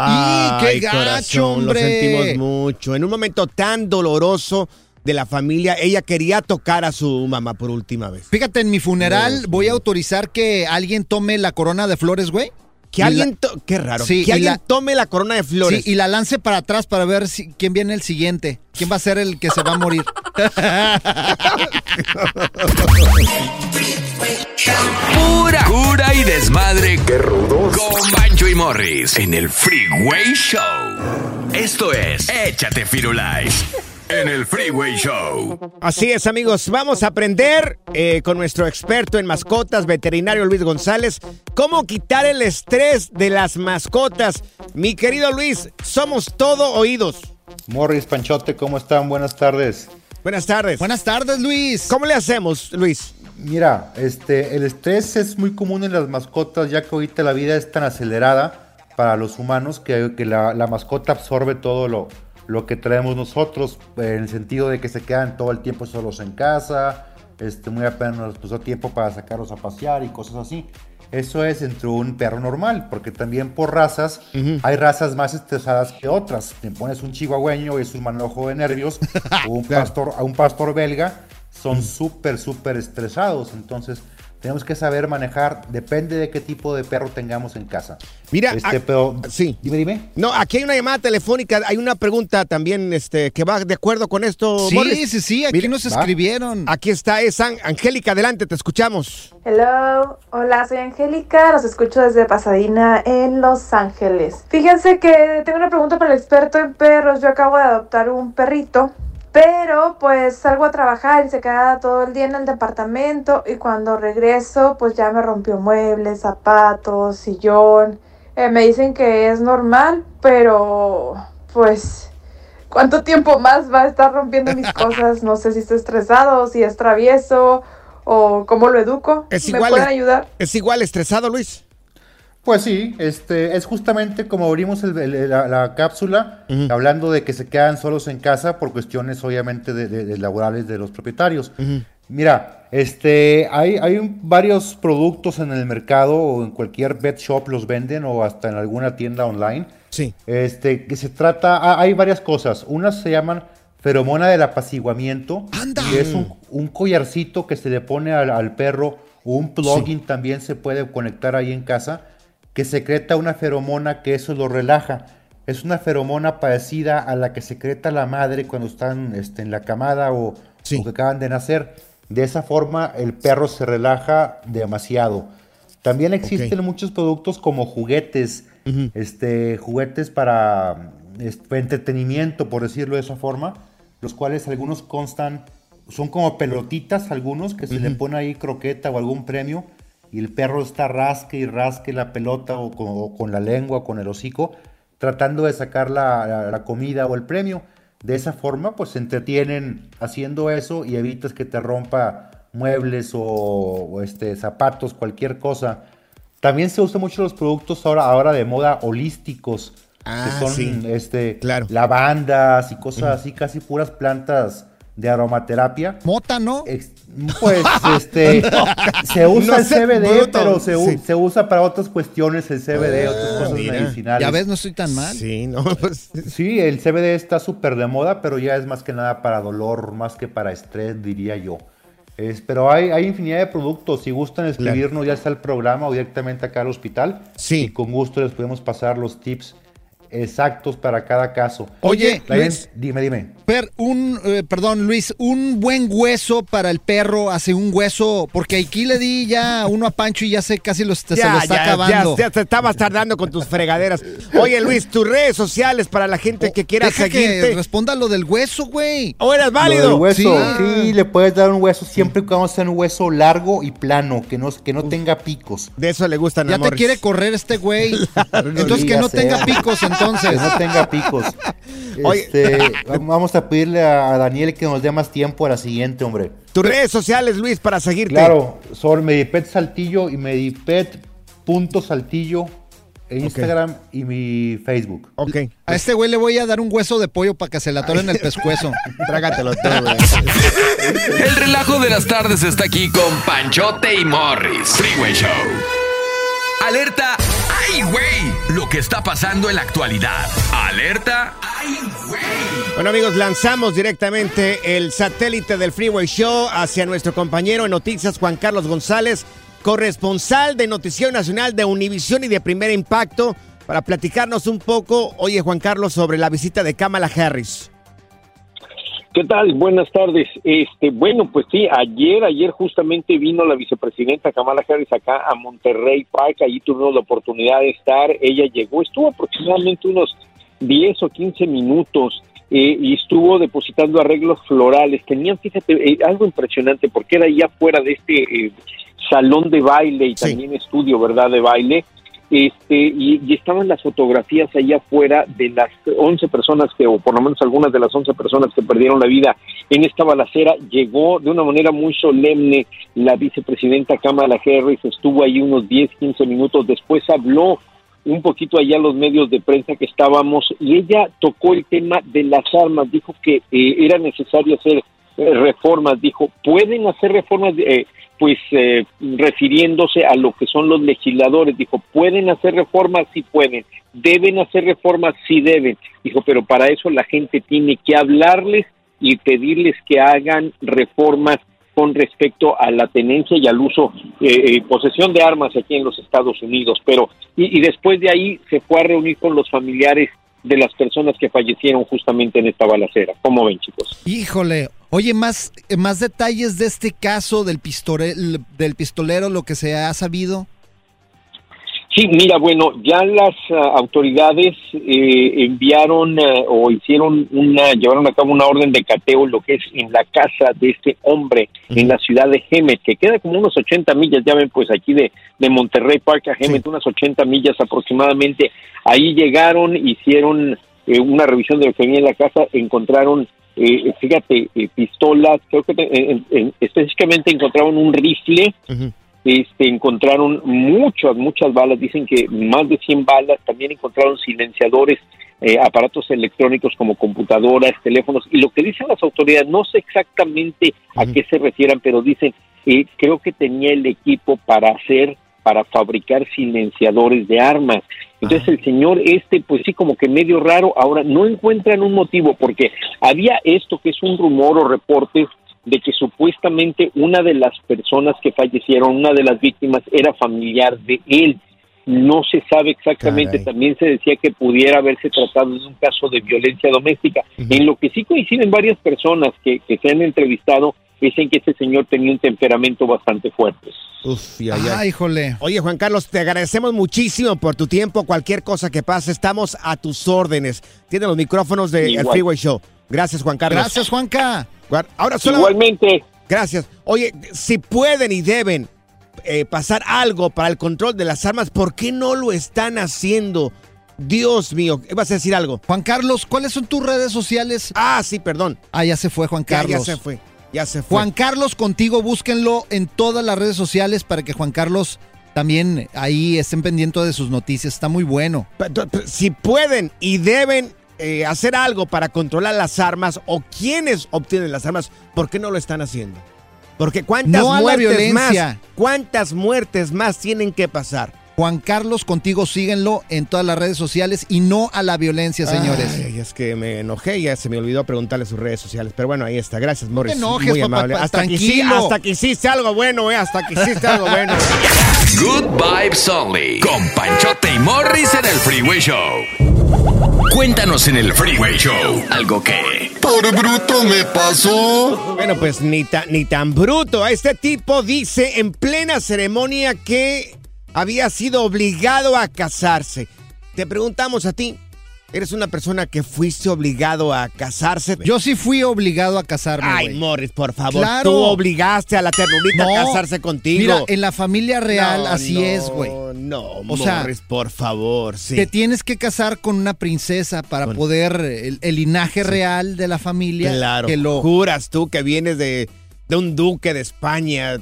Ay, qué gacho, corazón, hombre! Lo sentimos mucho. En un momento tan doloroso de la familia, ella quería tocar a su mamá por última vez. Fíjate, en mi funeral voy a autorizar que alguien tome la corona de flores, güey. Que Y alguien, la- qué raro, Sí, que alguien la- tome la corona de flores. Sí, y la lance para atrás para ver si- quién viene el siguiente. ¿Quién va a ser el que se va a morir? Pura cura y desmadre. Qué rudos. Con Bancho y Morris en el Freeway Show. Esto es Échate Firulais en el Freeway Show. Así es, amigos. Vamos a aprender eh, con nuestro experto en mascotas, veterinario Luis González, cómo quitar el estrés de las mascotas. Mi querido Luis, somos todo oídos. Morris, Panchote, ¿cómo están? Buenas tardes. Buenas tardes. Buenas tardes, Luis. ¿Cómo le hacemos, Luis? Mira, este, el estrés es muy común en las mascotas, ya que ahorita la vida es tan acelerada para los humanos que, que la, la mascota absorbe todo lo, lo que traemos nosotros, en el sentido de que se quedan todo el tiempo solos en casa, este, muy apenas nos puso tiempo para sacarlos a pasear y cosas así. Eso es entre un perro normal, porque también por razas hay razas más estresadas que otras. Te pones un chihuahueño y es un manojo de nervios, o un pastor, a un pastor belga, son súper, súper estresados. Entonces, tenemos que saber manejar, depende de qué tipo de perro tengamos en casa. Mira, Este, pero, sí. Dime, dime. No, aquí hay una llamada telefónica, hay una pregunta también este, que va de acuerdo con esto. Sí, Morris. sí, sí, aquí nos va. escribieron. Aquí está, es An- Angélica, adelante, te escuchamos. Hello, hola, soy Angélica, los escucho desde Pasadena en Los Ángeles. Fíjense que tengo una pregunta para el experto en perros. Yo acabo de adoptar un perrito, pero pues salgo a trabajar y se queda todo el día en el departamento y cuando regreso pues ya me rompió muebles, zapatos, sillón. Eh, me dicen que es normal, pero pues ¿cuánto tiempo más va a estar rompiendo mis cosas? No sé si está estresado, si es travieso o cómo lo educo. Es ¿Me igual, pueden ayudar? ¿Es igual estresado, Luis? Pues sí, este, es justamente como abrimos el- el- la, la cápsula, hablando de que se quedan solos en casa por cuestiones obviamente de, de- de laborales de los propietarios. Mira, este, hay, hay un- varios productos en el mercado o en cualquier pet shop los venden o hasta en alguna tienda online. Sí. Este, que se trata, ah, hay varias cosas. Unas se llaman feromona del apaciguamiento. Y es un, un collarcito que se le pone al, al perro un plugin también se puede conectar ahí en casa que secreta una feromona que eso lo relaja. Es una feromona parecida a la que secreta la madre cuando están este, en la camada o, o que acaban de nacer. De esa forma el perro se relaja demasiado. También existen muchos productos como juguetes, este, juguetes para este, entretenimiento, por decirlo de esa forma, los cuales algunos constan, son como pelotitas algunos, que se le pone ahí croqueta o algún premio, y el perro está rasque y rasque la pelota o con, o con la lengua o con el hocico, tratando de sacar la, la- la comida o el premio. De esa forma, pues se entretienen haciendo eso y evitas que te rompa muebles o, o, este, zapatos, cualquier cosa. También se usan mucho los productos ahora, ahora de moda holísticos, Ah, que son sí. este, lavandas y cosas así, casi puras plantas de aromaterapia. Mota, ¿no? Pues este se usa No el CBD, bruto. pero se, u- Sí. se usa para otras cuestiones el CBD, otras cosas Ah, mira. medicinales. Ya ves, no estoy tan mal. Sí, no, pues. Sí, el CBD está súper de moda, pero ya es más que nada para dolor, más que para estrés, diría yo. Es, pero hay, hay infinidad de productos. Si gustan escribirnos ya sea el programa o directamente acá al hospital, sí. y con gusto les podemos pasar los tips exactos para cada caso. Oye, La Luis. gente- dime, dime. Per, un, eh, perdón, Luis, un buen hueso para el perro hace un hueso, porque aquí le di ya uno a Pancho y ya sé casi lo, se lo está ya, acabando. Ya, ya te estabas tardando con tus fregaderas. Oye, Luis, tus redes sociales para la gente que quiera Deja seguirte. que responda lo del hueso, güey. ¿O eres Lo válido? del hueso, Sí. sí. le puedes dar un hueso siempre y cuando sea un hueso largo y plano, que no, que no tenga picos. De eso le gustan Ya te quiere correr este güey. Entonces que ya no tenga picos, entonces. Que no tenga picos. Este, vamos a pedirle a Daniel que nos dé más tiempo a la siguiente, hombre. Tus redes sociales, Luis, para seguirte. Claro, son Medipet Saltillo y Medipet.saltillo en Instagram y mi Facebook. Ok. A este güey le voy a dar un hueso de pollo para que se le atoren el pescuezo. Trágatelo todo, güey. El relajo de las tardes está aquí con Panchote y Morris. Freeway Show. Alerta. ¡Ay, güey! Lo que está pasando en la actualidad. Alerta. Bueno amigos, lanzamos directamente el satélite del Freeway Show hacia nuestro compañero en noticias Juan Carlos González, corresponsal de Noticiero Nacional de Univisión y de Primer Impacto, para platicarnos un poco, oye Juan Carlos, sobre la visita de Kamala Harris. ¿Qué tal? Buenas tardes. Este, bueno, pues sí, ayer, ayer justamente vino la vicepresidenta Kamala Harris acá a Monterrey Park, allí tuvimos la oportunidad de estar, ella llegó, estuvo aproximadamente unos 10 o 15 minutos eh, y estuvo depositando arreglos florales. Tenían, fíjate, eh, algo impresionante porque era ya fuera de este eh, salón de baile y también estudio, ¿verdad?, de baile este y, estaban las fotografías allá afuera de las 11 personas que, o por lo menos algunas de las 11 personas que perdieron la vida en esta balacera. Llegó de una manera muy solemne la vicepresidenta Kamala Harris, estuvo ahí unos 10, 15 minutos, después habló un poquito allá los medios de prensa que estábamos y ella tocó el tema de las armas, dijo que eh, era necesario hacer eh, reformas, dijo, pueden hacer reformas, eh, pues eh, refiriéndose a lo que son los legisladores, dijo, pueden hacer reformas, sí pueden, deben hacer reformas, sí deben, dijo, pero para eso la gente tiene que hablarles y pedirles que hagan reformas con respecto a la tenencia y al uso, eh, eh, posesión de armas aquí en los Estados Unidos, pero y, y después de ahí se fue a reunir con los familiares de las personas que fallecieron justamente en esta balacera. ¿Cómo ven, chicos? Híjole. Oye, más, más detalles de este caso del, pistore- del pistolero, lo que se ha sabido. Sí, mira, bueno, ya las ah, autoridades eh, enviaron ah, o hicieron una, llevaron a cabo una orden de cateo, lo que es en la casa de este hombre en la ciudad de Hemet, que queda como unos 80 millas, ya ven, pues aquí de, de Monterrey Park a Hemet, unas 80 millas aproximadamente. Ahí llegaron, hicieron eh, una revisión de lo que había en la casa, encontraron, eh, fíjate, eh, pistolas, creo que en- en- específicamente encontraron un rifle este, encontraron muchas, muchas balas, dicen que más de 100 balas, también encontraron silenciadores, eh, aparatos electrónicos como computadoras, teléfonos, y lo que dicen las autoridades, no sé exactamente a qué se refieran, pero dicen, eh, creo que tenía el equipo para hacer, para fabricar silenciadores de armas. Entonces el señor este, pues sí, como que medio raro, ahora no encuentran un motivo, porque había esto que es un rumor o reportes de que supuestamente una de las personas que fallecieron, una de las víctimas, era familiar de él. No se sabe exactamente, también se decía que pudiera haberse tratado de un caso de violencia doméstica. En lo que sí coinciden varias personas que, que se han entrevistado Dicen que ese señor tenía un temperamento bastante fuerte. Uf, ya, ya. Ah, híjole. Oye, Juan Carlos, te agradecemos muchísimo por tu tiempo. Cualquier cosa que pase, estamos a tus órdenes. Tiene los micrófonos del Igual. Freeway Show. Gracias, Juan Carlos. Gracias, Juanca. Ahora solo... Igualmente. Gracias. Oye, si pueden y deben eh, pasar algo para el control de las armas, ¿por qué no lo están haciendo? Dios mío, ¿vas a decir algo? Juan Carlos, ¿cuáles son tus redes sociales? Ah, sí, perdón. Ah, ya se fue Juan Ya, Carlos. ya se fue. Ya se fue. Juan Carlos contigo, búsquenlo en todas las redes sociales para que Juan Carlos también ahí estén pendientes de sus noticias. Está muy bueno. Si pueden y deben eh, hacer algo para controlar las armas o quienes obtienen las armas, ¿por qué no lo están haciendo? Porque cuántas No muertes más, cuántas muertes más tienen que pasar. Juan Carlos contigo, síguenlo en todas las redes sociales y no a la violencia, señores. Ay, es que me enojé y ya se me olvidó preguntarle sus redes sociales. Pero bueno, ahí está. Gracias, Morris. te enojes, Muy papá, amable. hasta, que, hasta que hiciste algo bueno, eh. Hasta que hiciste algo bueno. Good Vibes Only. Con Panchote y Morris en el Freeway Show. Cuéntanos en el Freeway Show algo que. Por bruto me pasó. Bueno, pues ni, ta- ni tan bruto. Este tipo dice en plena ceremonia que había sido obligado a casarse. Te preguntamos a ti, ¿eres una persona que fuiste obligado a casarse? Yo sí fui obligado a casarme. Ay, güey. Morris, por favor. Claro. Tú obligaste a la ternurita No. a casarse contigo. Mira, en la familia real No, así no, es, güey. No, O sea, Morris, por favor, sí. Te tienes que casar con una princesa para poder el, el linaje real de la familia. Claro. Que lo Juras tú que vienes de, de un duque de España.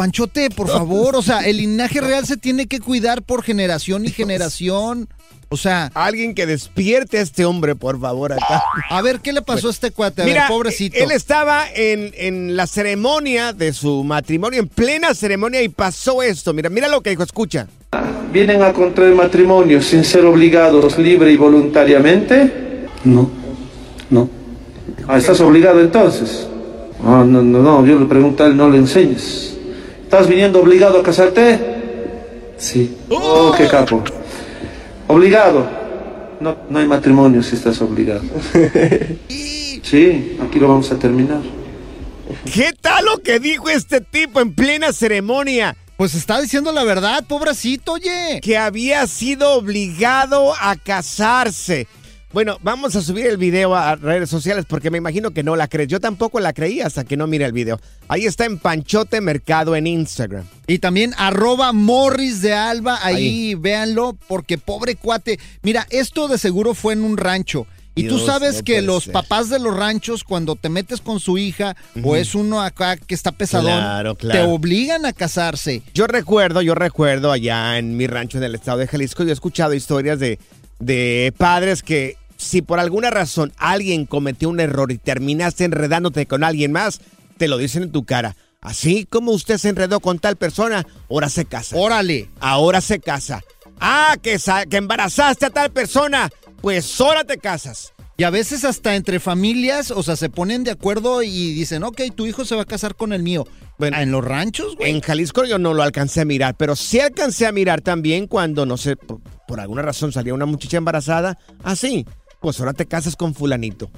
Panchote, por favor, o sea, el linaje real se tiene que cuidar por generación y generación. O sea, alguien que despierte a este hombre, por favor, acá. A ver, ¿qué le pasó a este cuate? A Mira, ver, pobrecito. él estaba en, en la ceremonia de su matrimonio, en plena ceremonia, y pasó esto. Mira, mira lo que dijo, escucha. ¿Vienen a contraer matrimonio sin ser obligados libre y voluntariamente? No, no. Ah, ¿estás obligado entonces? Ah, no, no, no, yo le pregunté a él, no le enseñes. ¿Estás viniendo obligado a casarte? Sí. Oh, qué capo. ¿Obligado? No, no hay matrimonio si estás obligado. Sí, aquí lo vamos a terminar. ¿Qué tal lo que dijo este tipo en plena ceremonia? Pues está diciendo la verdad, pobrecito, oye. Que había sido obligado a casarse. Bueno, vamos a subir el video a redes sociales porque me imagino que no la crees. Yo tampoco la creí hasta que no mire el video. Ahí está en Panchote Mercado en Instagram. Y también arroba Morris de Alba, ahí, véanlo, porque pobre cuate. Mira, esto de seguro fue en un rancho. Y tú sabes no que los ser. papás de los ranchos, cuando te metes con su hija, o es uno acá que está pesadón, Claro, claro. te obligan a casarse. Yo recuerdo, yo recuerdo allá en mi rancho en el estado de Jalisco, yo he escuchado historias de, de padres que si por alguna razón alguien cometió un error y terminaste enredándote con alguien más, te lo dicen en tu cara. Así como usted se enredó con tal persona, ahora se casa. Órale. Ahora se casa. Ah, que, que embarazaste a tal persona, pues ahora te casas. Y a veces hasta entre familias, o sea, se ponen de acuerdo y dicen, ok, tu hijo se va a casar con el mío. Bueno, en los ranchos, güey. En Jalisco yo no lo alcancé a mirar, pero sí alcancé a mirar también cuando, no sé, por, por alguna razón salía una muchacha embarazada. Así, pues ahora te casas con fulanito.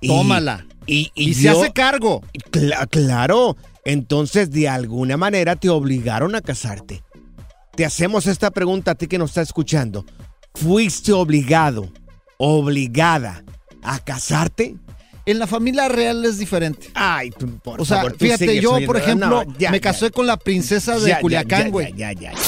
Y- Tómala. Y, Y se yo- hace cargo. Cla- claro. Entonces, de alguna manera te obligaron a casarte. Te hacemos esta pregunta a ti que nos está escuchando. ¿Fuiste obligado, obligada a casarte? En la familia real es diferente. Ay, tú, por o sea, favor, tú fíjate, yo, por ejemplo, No, ya, me ya. casé con la princesa de Ya, ya, Culiacán, ya, güey. Ya, ya, ya.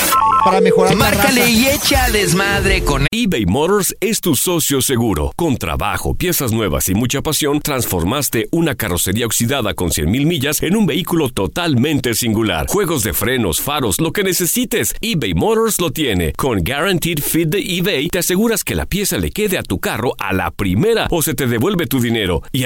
Para mejorar la Márcale raza. y echa desmadre con eBay Motors es tu socio seguro. Con trabajo, piezas nuevas y mucha pasión, transformaste una carrocería oxidada con 100.000 millas en un vehículo totalmente singular. Juegos de frenos, faros, lo que necesites, eBay Motors lo tiene. Con Guaranteed Fit de eBay, te aseguras que la pieza le quede a tu carro a la primera o se te devuelve tu dinero. Y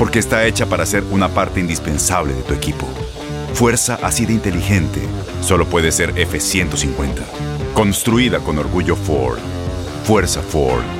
porque está hecha para ser una parte indispensable de tu equipo. Fuerza así de inteligente solo puede ser F-150. Construida con orgullo Ford. Fuerza Ford.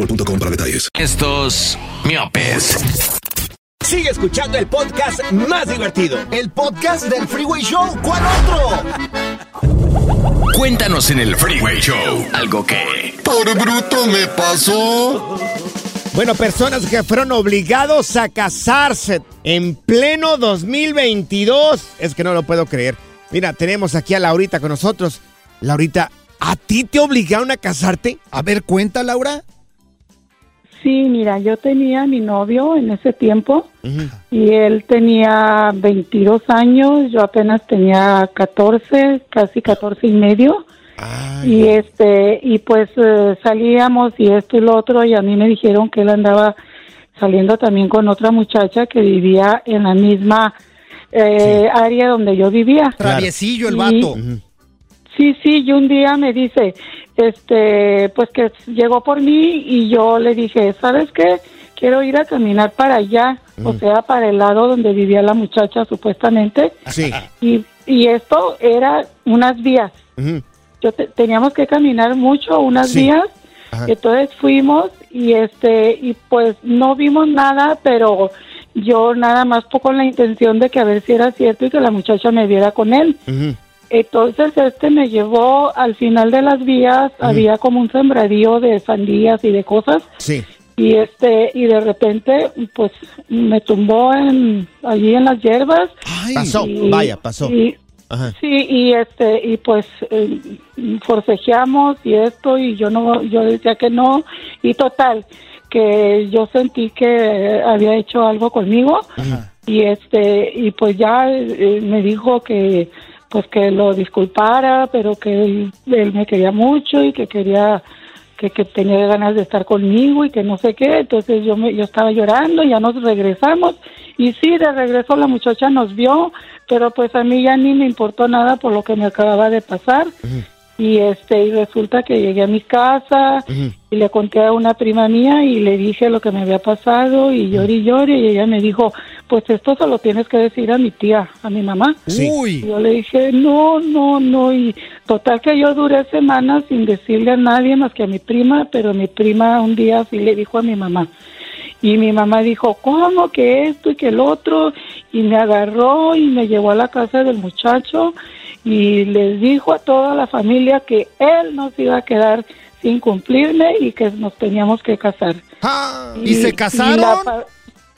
boostmobile.com para detalles. Estos miopes. Sigue escuchando el podcast más divertido. El podcast del Freeway Show. ¿Cuál otro? Cuéntanos en el Freeway Show algo que... Por bruto me pasó. Bueno, personas que fueron obligados a casarse en pleno 2022. Es que no lo puedo creer. Mira, tenemos aquí a Laurita con nosotros. Laurita, ¿a ti te obligaron a casarte? A ver, cuenta, Laura. Sí, mira, yo tenía a mi novio en ese tiempo y él tenía 22 años, yo apenas tenía 14, casi 14 y medio. y este y pues eh, salíamos y esto y lo otro y a mí me dijeron que él andaba saliendo también con otra muchacha que vivía en la misma eh, área donde yo vivía. Traviesillo el Y- vato. Sí, sí, y un día me dice, este, pues que llegó por mí y yo le dije, ¿sabes qué? Quiero ir a caminar para allá, o sea, para el lado donde vivía la muchacha supuestamente. Sí. Y, y esto era unas vías. Yo te- teníamos que caminar mucho, unas Sí. vías. Ajá. Entonces fuimos y este y pues no vimos nada, pero yo nada más con la intención de que a ver si era cierto y que la muchacha me viera con él. Entonces este me llevó al final de las vías, había como un sembradío de sandías y de cosas Sí. y este y de repente pues me tumbó en allí en las hierbas. Pasó, Y- vaya, pasó. y- Ajá. Sí, y este y pues eh, forcejeamos y esto y yo no yo decía que no y total que yo sentí que había hecho algo conmigo y este y pues ya eh, me dijo que pues que lo disculpara, pero que él, él me quería mucho y que quería que, que tenía ganas de estar conmigo y que no sé qué, entonces yo me, yo estaba llorando, ya nos regresamos. Y sí, de regreso la muchacha nos vio, pero pues a mí ya ni me importó nada por lo que me acababa de pasar. Y este y resulta que llegué a mi casa y le conté a una prima mía y le dije lo que me había pasado y lloré y lloré y ella me dijo, pues esto se lo tienes que decir a mi tía, a mi mamá. Uy. Y yo le dije, no, no, no, y total que yo duré semanas sin decirle a nadie más que a mi prima, pero mi prima un día sí le dijo a mi mamá. Y mi mamá dijo, ¿cómo que esto y que el otro? Y me agarró y me llevó a la casa del muchacho y les dijo a toda la familia que él nos iba a quedar sin cumplirme y que nos teníamos que casar. ¿Y se casaron? la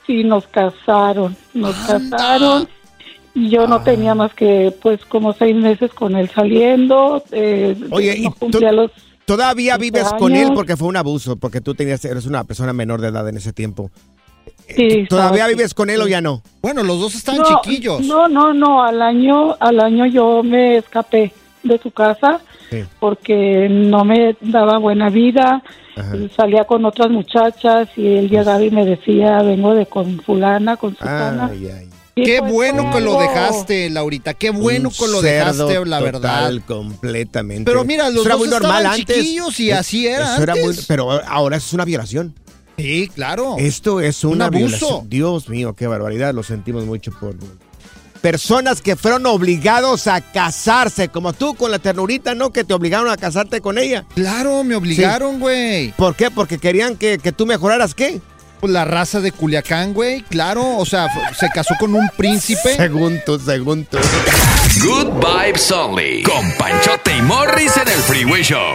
sí, nos casaron, nos casaron. Y yo no tenía más que, pues, como seis meses con él saliendo. Eh, Oye, no ¿y cumplía los todavía 15 vives con él porque fue un abuso, porque tú tenías, eres una persona menor de edad en ese tiempo. Sí, ¿Todavía vives con él o ya no? Bueno, los dos están no, chiquillos. No, no, no, al año, al año yo me escapé de su casa Sí. porque no me daba buena vida, salía con otras muchachas y él llegaba y me decía, vengo de con fulana, con sutana. Ay, ay. Qué pues bueno que lo dejaste, Laurita. Qué bueno que lo dejaste, la verdad. total, completamente. Pero mira, los Eso era dos muy normal estaban antes. chiquillos y así era muy- pero ahora es una violación. Sí, claro. Esto es Un abuso. violación. Dios mío, qué barbaridad. Lo sentimos mucho por personas que fueron obligados a casarse, como tú con la ternurita, ¿no? Que te obligaron a casarte con ella. Claro, me obligaron, güey. ¿Por qué? Porque querían que, que tú mejoraras, ¿qué? Pues la raza de Culiacán, güey. Claro, o sea, se casó con un príncipe. Según tú, según tú. Good Vibes Only. Con Panchote y Morris en el Freeway Show.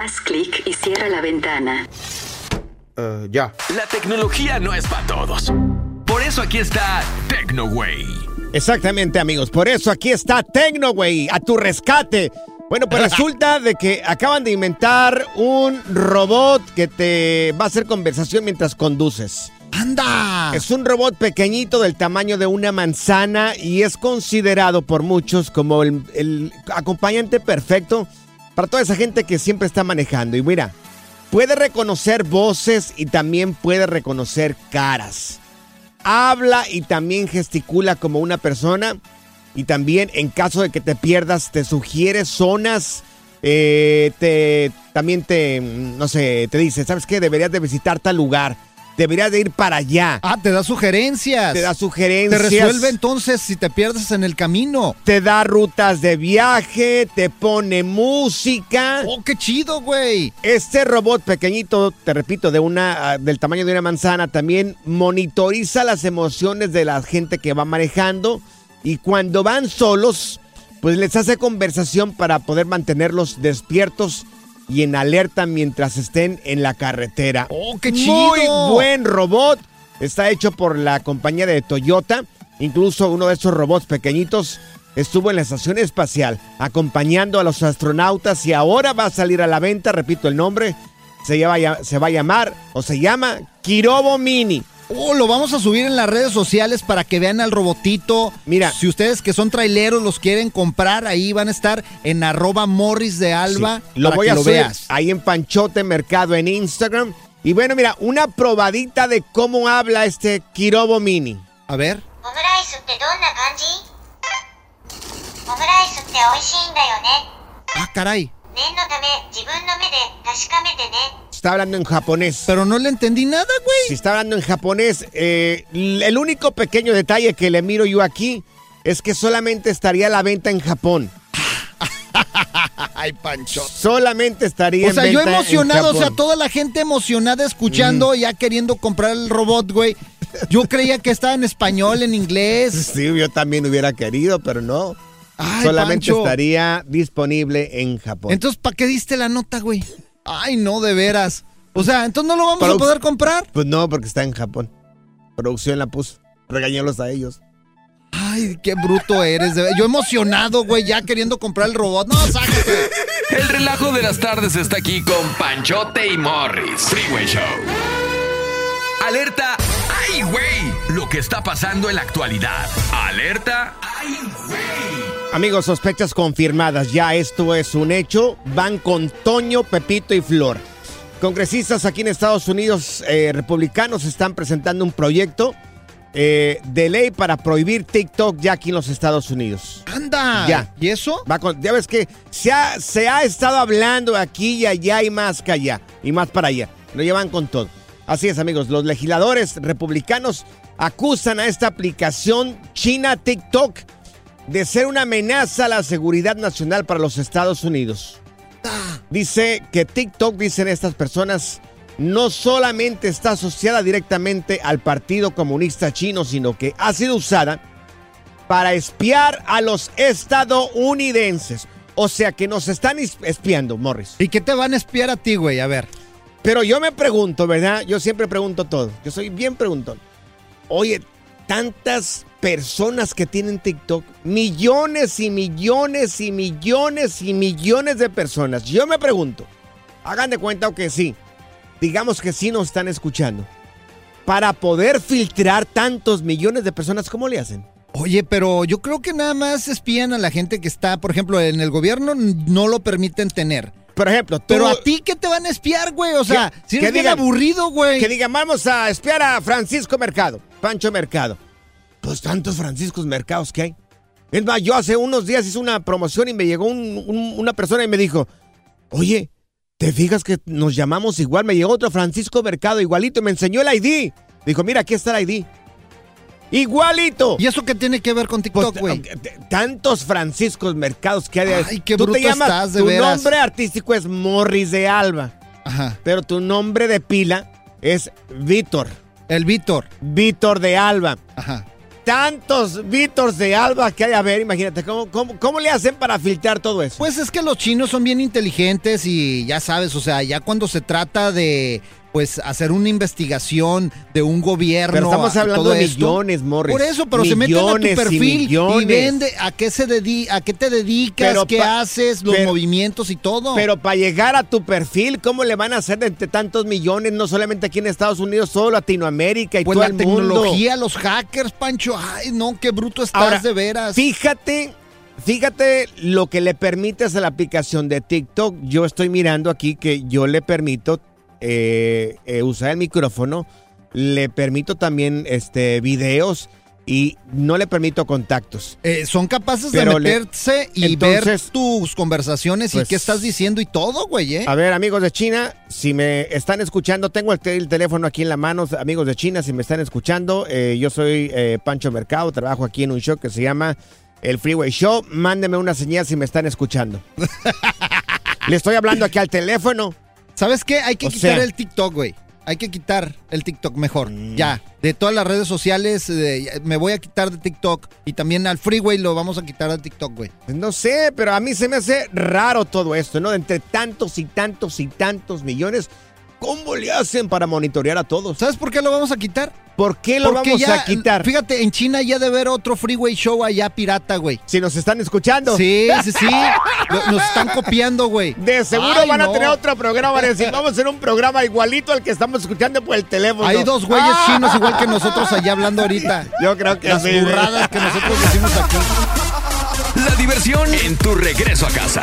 Haz clic y cierra la ventana. ya. La tecnología no es para todos. Por eso aquí está TecnoWay. Exactamente, amigos. Por eso aquí está TecnoWay, a tu rescate. Bueno, pues resulta de que acaban de inventar un robot que te va a hacer conversación mientras conduces. ¡Anda! Es un robot pequeñito del tamaño de una manzana y es considerado por muchos como el, el acompañante perfecto para toda esa gente que siempre está manejando. Y mira, puede reconocer voces y también puede reconocer caras. Habla y también gesticula como una persona. Y también en caso de que te pierdas, te sugiere zonas. eh, te, también te, no sé, te dice, ¿sabes qué? Deberías de visitar tal lugar. Deberías de ir para allá. Ah, te da sugerencias. Te da Te sugerencias. resuelve entonces si te pierdes en el camino. Te da rutas de viaje, te pone música. ¡Oh, qué chido, güey! Este robot pequeñito, te repito, de una, ah, del tamaño de una manzana, también monitoriza las emociones de la gente que va manejando. Y cuando van solos, pues les hace conversación para poder mantenerlos despiertos y en alerta mientras estén en la carretera. ¡Oh, qué Muy chido! buen robot. Está hecho por la compañía de Toyota. Incluso uno de esos robots pequeñitos estuvo en la estación espacial acompañando a los astronautas y ahora va a salir a la venta, repito el nombre, se, llama- se va a llamar o se llama Kirobo Mini. Oh, lo vamos a subir en las redes sociales para que vean al robotito. Mira. Si ustedes que son traileros los quieren comprar, ahí van a estar en arroba morris de alba. Lo voy a subir veas. ahí en Panchote Mercado en Instagram. Y bueno, mira, una probadita de cómo habla este Kirobo Mini. A ver. Ah, caray. Está hablando en japonés. Pero no le entendí nada, güey. Si está hablando en japonés, eh, el único pequeño detalle que le miro yo aquí es que solamente estaría a la venta en Japón. Ay, Pancho. Solamente estaría. O sea, en venta yo emocionado, o sea, toda la gente emocionada escuchando, mm. ya queriendo comprar el robot, güey. Yo creía que estaba en español, en inglés. Sí, yo también hubiera querido, pero no. Ay, Solamente estaría disponible en Japón. Entonces, ¿para qué diste la nota, güey? Ay, no, de veras. O sea, entonces no lo vamos a poder comprar. Pues no, porque está en Japón. Producción la puso. Regañélos a ellos. Ay, qué bruto eres. de Yo emocionado, güey, ya queriendo comprar el robot. No, sácate. El relajo de las tardes está aquí con Panchote y Morris. Freeway Show. Alerta. ¡Ay, güey! Lo que está pasando en la actualidad. Alerta. ¡Ay, güey! Amigos, sospechas confirmadas. Ya esto es un hecho. Van con Toño, Pepito y Flor. Congresistas aquí en Estados Unidos, eh, republicanos, están presentando un proyecto eh, de ley para prohibir TikTok ya aquí en los Estados Unidos. Anda. Ya. ¿Y eso? Va con- ya ves que se ha, se ha estado hablando aquí y allá y más que allá y más para allá. Lo llevan con todo. Así es, amigos. Los legisladores republicanos acusan a esta aplicación china TikTok de ser una amenaza a la seguridad nacional para los Estados Unidos. Dice que TikTok, dicen estas personas, no solamente está asociada directamente al Partido Comunista Chino, sino que ha sido usada para espiar a los estadounidenses. O sea que nos están es- espiando, Morris. ¿Y qué te van a espiar a ti, güey? A ver. Pero yo me pregunto, ¿verdad? Yo siempre pregunto todo. Yo soy bien preguntón. Oye, tantas personas que tienen TikTok, millones y millones y millones y millones de personas. Yo me pregunto, hagan de cuenta que sí, digamos que sí nos están escuchando. Para poder filtrar tantos millones de personas, ¿cómo le hacen? Oye, pero yo creo que nada más espían a la gente que está, por ejemplo, en el gobierno, no lo permiten tener. Por ejemplo, tú- Pero a ti, ¿qué te van a espiar, güey? O sea, si eres bien aburrido, güey. Que digan, vamos a espiar a Francisco Mercado, Pancho Mercado. Pues tantos Franciscos Mercados que hay. Es más, yo hace unos días hice una promoción y me llegó un- un- una persona y me dijo, oye, ¿te fijas que nos llamamos igual? Me llegó otro Francisco Mercado igualito y me enseñó el ID. Dijo, mira, aquí está el ID. Igualito. ¿Y eso qué tiene que ver con TikTok, güey? Tantos Franciscos Mercados que hay. Ay, qué Tú te bruto llamas, estás, de tu veras. nombre artístico es Morris de Alba. Ajá. Pero tu nombre de pila es Víctor. El Víctor. Víctor de Alba. Ajá. Tantos Vítors de Alba que hay. A ver, imagínate, ¿cómo, cómo, cómo le hacen para filtrar todo eso? Pues es que los chinos son bien inteligentes y ya sabes, o sea, ya cuando se trata de pues hacer una investigación de un gobierno. Pero estamos hablando de millones, Morris. Por eso, pero se meten a tu y perfil y, millones. ven de- a qué se dedi a qué te dedicas, Pero qué haces, los pero- movimientos y todo. Pero para llegar a tu perfil, ¿cómo le van a hacer entre tantos millones? No solamente aquí en Estados Unidos, todo Latinoamérica y pues todo la el mundo. tecnología, los hackers, Pancho. Ay, no, qué bruto estás Ahora, de veras. Fíjate, fíjate lo que le permites a la aplicación de TikTok. Yo estoy mirando aquí que yo le permito eh, eh, usar el micrófono, le permito también este videos y no le permito contactos. Eh, son capaces Pero de le- meterse y ver Entonces, tus conversaciones y pues- qué estás diciendo y todo, güey, ¿eh? A ver, amigos de China, si me están escuchando, tengo el, el teléfono aquí en la mano, amigos de China, si me están escuchando, eh, yo soy Pancho Mercado, trabajo aquí en un show que se llama El Freeway Show. Mándenme una señal si me están escuchando. Le estoy hablando aquí al teléfono. ¿Sabes qué? Hay que O quitar sea- el TikTok, güey. Hay que quitar el TikTok mejor. Mm. Ya. De todas las redes sociales, eh, me voy a quitar de TikTok. Y también al Freeway lo vamos a quitar de TikTok, güey. No sé, pero a mí se me hace raro todo esto, ¿no? Entre tantos y tantos y tantos millones, ¿cómo le hacen para monitorear a todos? ¿Sabes por qué lo vamos a quitar? ¿Por qué lo Porque vamos ya, a quitar? Fíjate, en China ya debe haber otro Freeway Show allá pirata, güey. Si nos están escuchando. Sí, sí, sí. Nos están copiando, güey. De seguro Ay, van a tener otro programa. Van a decir, vamos a hacer un programa igualito al que estamos escuchando por el teléfono. Hay dos güeyes ¡Ah! chinos igual que nosotros allá hablando ahorita. Yo creo que Las sí. burradas que nosotros decimos aquí. La diversión en tu regreso a casa.